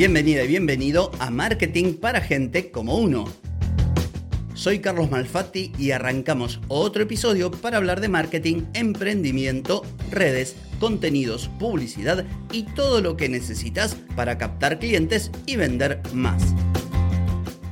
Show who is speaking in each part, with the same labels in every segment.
Speaker 1: Bienvenida y bienvenido a Marketing para Gente como Uno. Soy Carlos Malfatti y arrancamos otro episodio para hablar de marketing, emprendimiento, redes, contenidos, publicidad y todo lo que necesitas para captar clientes y vender más.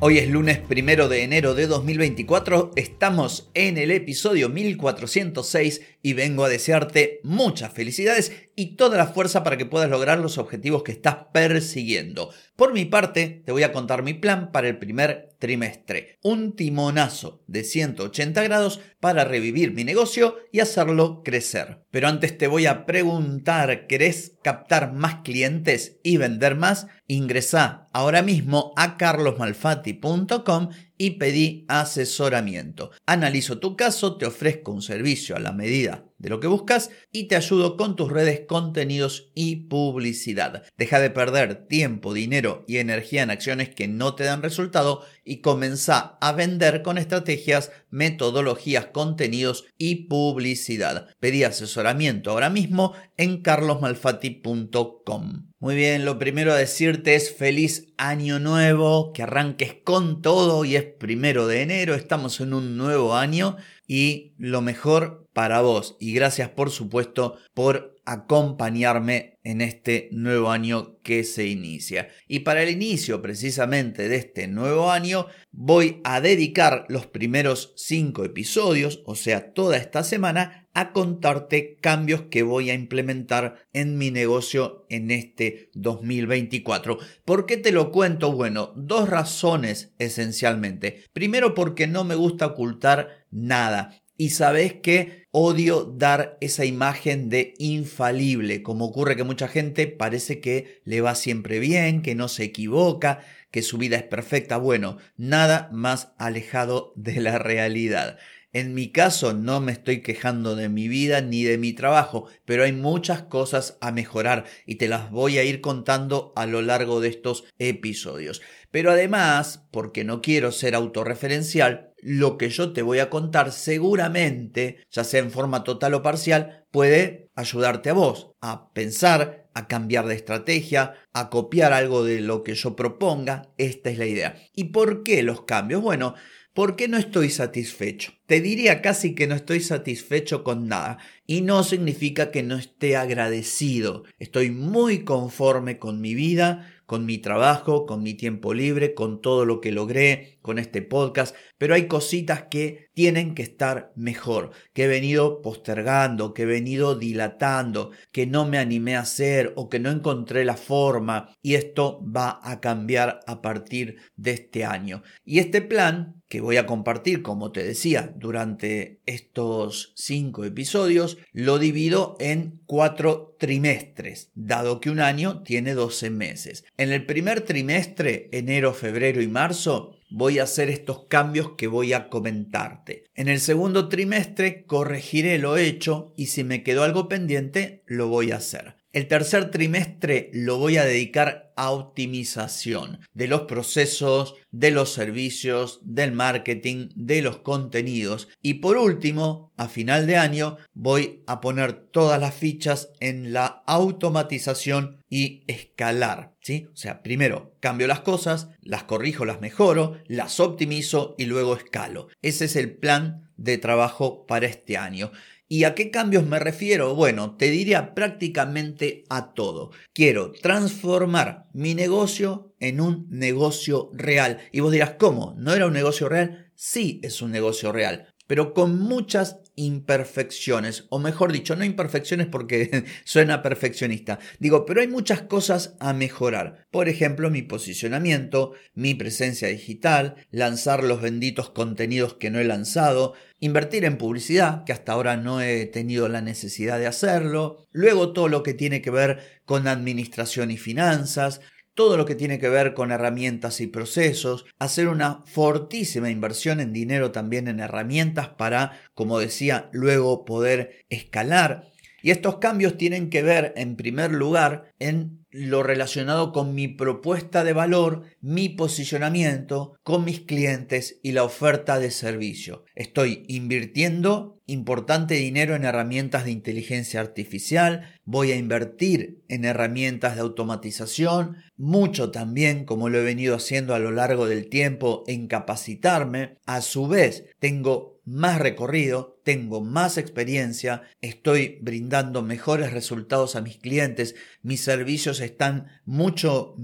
Speaker 1: Hoy es lunes primero de enero de 2024, estamos en el episodio 1406 y vengo a desearte muchas felicidades y toda la fuerza para que puedas lograr los objetivos que estás persiguiendo. Por mi parte, te voy a contar mi plan para el primer trimestre. Un timonazo de 180 grados para revivir mi negocio y hacerlo crecer. Pero antes te voy a preguntar, ¿querés captar más clientes y vender más? Ingresa ahora mismo a carlosmalfatti.com y pedí asesoramiento. Analizo tu caso, te ofrezco un servicio a la medida de lo que buscas y te ayudo con tus redes, contenidos y publicidad. Deja de perder tiempo, dinero y energía en acciones que no te dan resultado y comenzá a vender con estrategias, metodologías, contenidos y publicidad. Pedí asesoramiento ahora mismo en carlosmalfati.com. Muy bien, lo primero a decirte es feliz año nuevo, que arranques con todo y es primero de enero, estamos en un nuevo año y lo mejor para vos. Y gracias por supuesto por acompañarme en este nuevo año que se inicia. Y para el inicio precisamente de este nuevo año voy a dedicar los primeros cinco episodios, o sea, toda esta semana, a contarte cambios que voy a implementar en mi negocio en este 2024. ¿Por qué te lo cuento? Bueno, dos razones esencialmente. Primero porque no me gusta ocultar nada. Y sabes que odio dar esa imagen de infalible, como ocurre que mucha gente parece que le va siempre bien, que no se equivoca, que su vida es perfecta. Bueno, nada más alejado de la realidad. En mi caso no me estoy quejando de mi vida ni de mi trabajo, pero hay muchas cosas a mejorar y te las voy a ir contando a lo largo de estos episodios. Pero además, porque no quiero ser autorreferencial, lo que yo te voy a contar seguramente, ya sea en forma total o parcial, puede ayudarte a vos a pensar, a cambiar de estrategia, a copiar algo de lo que yo proponga. Esta es la idea. ¿Y por qué los cambios? Bueno, porque no estoy satisfecho. Te diría casi que no estoy satisfecho con nada y no significa que no esté agradecido. Estoy muy conforme con mi vida, con mi trabajo, con mi tiempo libre, con todo lo que logré, con este podcast, pero hay cositas que tienen que estar mejor, que he venido postergando, que he venido dilatando, que no me animé a hacer o que no encontré la forma y esto va a cambiar a partir de este año. Y este plan que voy a compartir, como te decía, durante estos cinco episodios, lo divido en cuatro trimestres, dado que un año tiene 12 meses. En el primer trimestre, enero, febrero y marzo, voy a hacer estos cambios que voy a comentarte. En el segundo trimestre corregiré lo hecho y si me quedó algo pendiente, lo voy a hacer. El tercer trimestre lo voy a dedicar a optimización de los procesos, de los servicios, del marketing, de los contenidos. Y por último, a final de año, voy a poner todas las fichas en la automatización y escalar. ¿sí? O sea, primero cambio las cosas, las corrijo, las mejoro, las optimizo y luego escalo. Ese es el plan de trabajo para este año. ¿Y a qué cambios me refiero? Bueno, te diría prácticamente a todo. Quiero transformar mi negocio en un negocio real. Y vos dirás, ¿cómo? ¿No era un negocio real? Sí, es un negocio real, pero con muchas imperfecciones, o mejor dicho, no imperfecciones porque suena perfeccionista. Digo, pero hay muchas cosas a mejorar. Por ejemplo, mi posicionamiento, mi presencia digital, lanzar los benditos contenidos que no he lanzado, invertir en publicidad, que hasta ahora no he tenido la necesidad de hacerlo, luego todo lo que tiene que ver con administración y finanzas, todo lo que tiene que ver con herramientas y procesos, hacer una fortísima inversión en dinero también en herramientas para, como decía, luego poder escalar.
Speaker 2: Y estos cambios tienen que ver, en primer lugar, en lo relacionado con mi propuesta de valor, mi posicionamiento con mis clientes y la oferta de servicio. Estoy invirtiendo importante dinero en herramientas de inteligencia artificial, voy a invertir en herramientas de automatización, mucho también, como lo he venido haciendo a lo largo del tiempo, en capacitarme. A su vez, tengo más recorrido, tengo más experiencia, estoy brindando mejores resultados a mis clientes, mis servicios están mucho,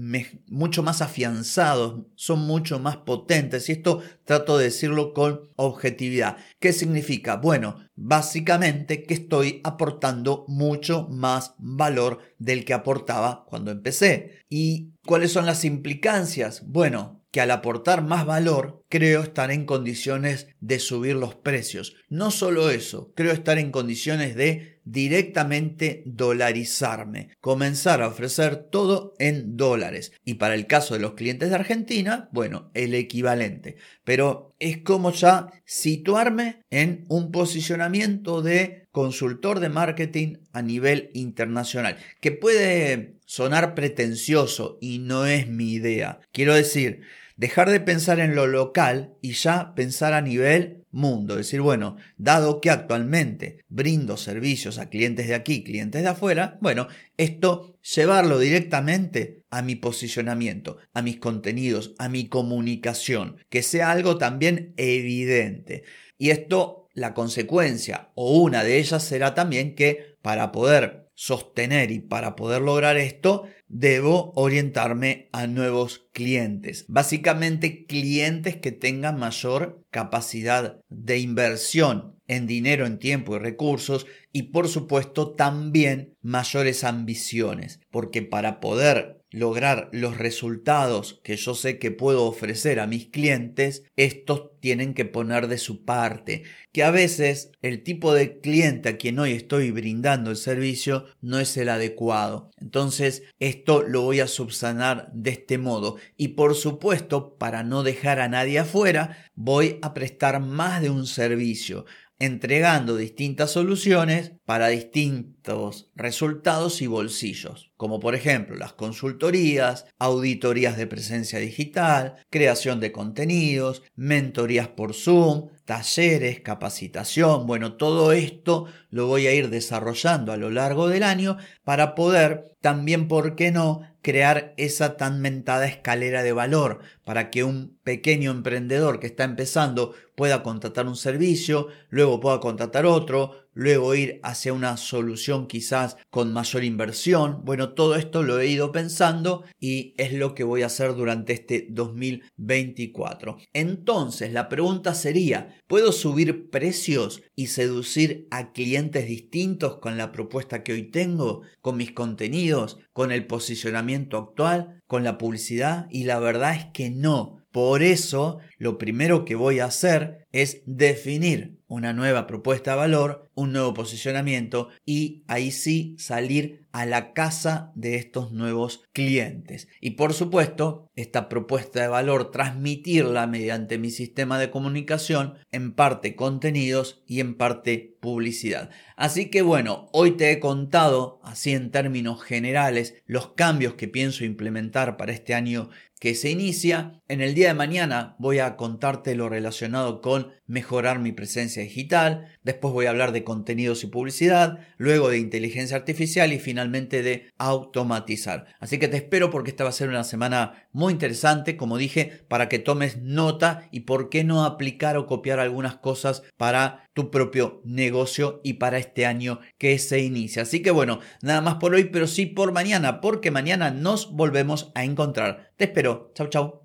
Speaker 2: mucho más afianzados, son mucho más potentes y esto trato de decirlo con objetividad. ¿Qué significa? Bueno, básicamente que estoy aportando mucho más valor del que aportaba cuando empecé. ¿Y cuáles son las implicancias? Bueno, que al aportar más valor, creo estar en condiciones de subir los precios. No solo eso, creo estar en condiciones de directamente dolarizarme, comenzar a ofrecer todo en dólares. Y para el caso de los clientes de Argentina, bueno, el equivalente. Pero es como ya situarme en un posicionamiento de consultor de marketing a nivel internacional, que puede sonar pretencioso y no es mi idea. Quiero decir, dejar de pensar en lo local y ya pensar a nivel mundo. Decir, bueno, dado que actualmente brindo servicios a clientes de aquí, clientes de afuera, bueno, esto llevarlo directamente a mi posicionamiento, a mis contenidos, a mi comunicación, que sea algo también evidente. Y esto, la consecuencia o una de ellas será también que para poder sostener y para poder lograr esto debo orientarme a nuevos clientes. Básicamente clientes que tengan mayor capacidad de inversión en dinero, en tiempo y recursos y por supuesto también mayores ambiciones. Porque para poder lograr los resultados que yo sé que puedo ofrecer a mis clientes, estos tienen que poner de su parte. Que a veces el tipo de cliente a quien hoy estoy brindando el servicio no es el adecuado. Entonces, esto lo voy a subsanar de este modo. Y por supuesto, para no dejar a nadie afuera, voy a prestar más de un servicio entregando distintas soluciones para distintos resultados y bolsillos, como por ejemplo las consultorías, auditorías de presencia digital, creación de contenidos, mentorías por Zoom, talleres, capacitación, bueno, todo esto lo voy a ir desarrollando a lo largo del año para poder también, ¿por qué no?, crear esa tan mentada escalera de valor para que un pequeño emprendedor que está empezando pueda contratar un servicio, luego pueda contratar otro, luego ir hacia una solución quizás con mayor inversión. Bueno, todo esto lo he ido pensando y es lo que voy a hacer durante este 2024. Entonces, la pregunta sería, ¿puedo subir precios y seducir a clientes distintos con la propuesta que hoy tengo, con mis contenidos, con el posicionamiento actual, con la publicidad? Y la verdad es que no. Por eso, lo primero que voy a hacer es definir una nueva propuesta de valor, un nuevo posicionamiento y ahí sí salir a la casa de estos nuevos clientes. Y por supuesto, esta propuesta de valor transmitirla mediante mi sistema de comunicación, en parte contenidos y en parte publicidad. Así que bueno, hoy te he contado, así en términos generales, los cambios que pienso implementar para este año que se inicia. En el día de mañana voy contarte lo relacionado con mejorar mi presencia digital, después voy a hablar de contenidos y publicidad, luego de inteligencia artificial y finalmente de automatizar. Así que te espero porque esta va a ser una semana muy interesante, como dije, para que tomes nota y por qué no aplicar o copiar algunas cosas para tu propio negocio y para este año que se inicia. Así que bueno, nada más por hoy, pero sí por mañana, porque mañana nos volvemos a encontrar. Te espero. Chau, chau.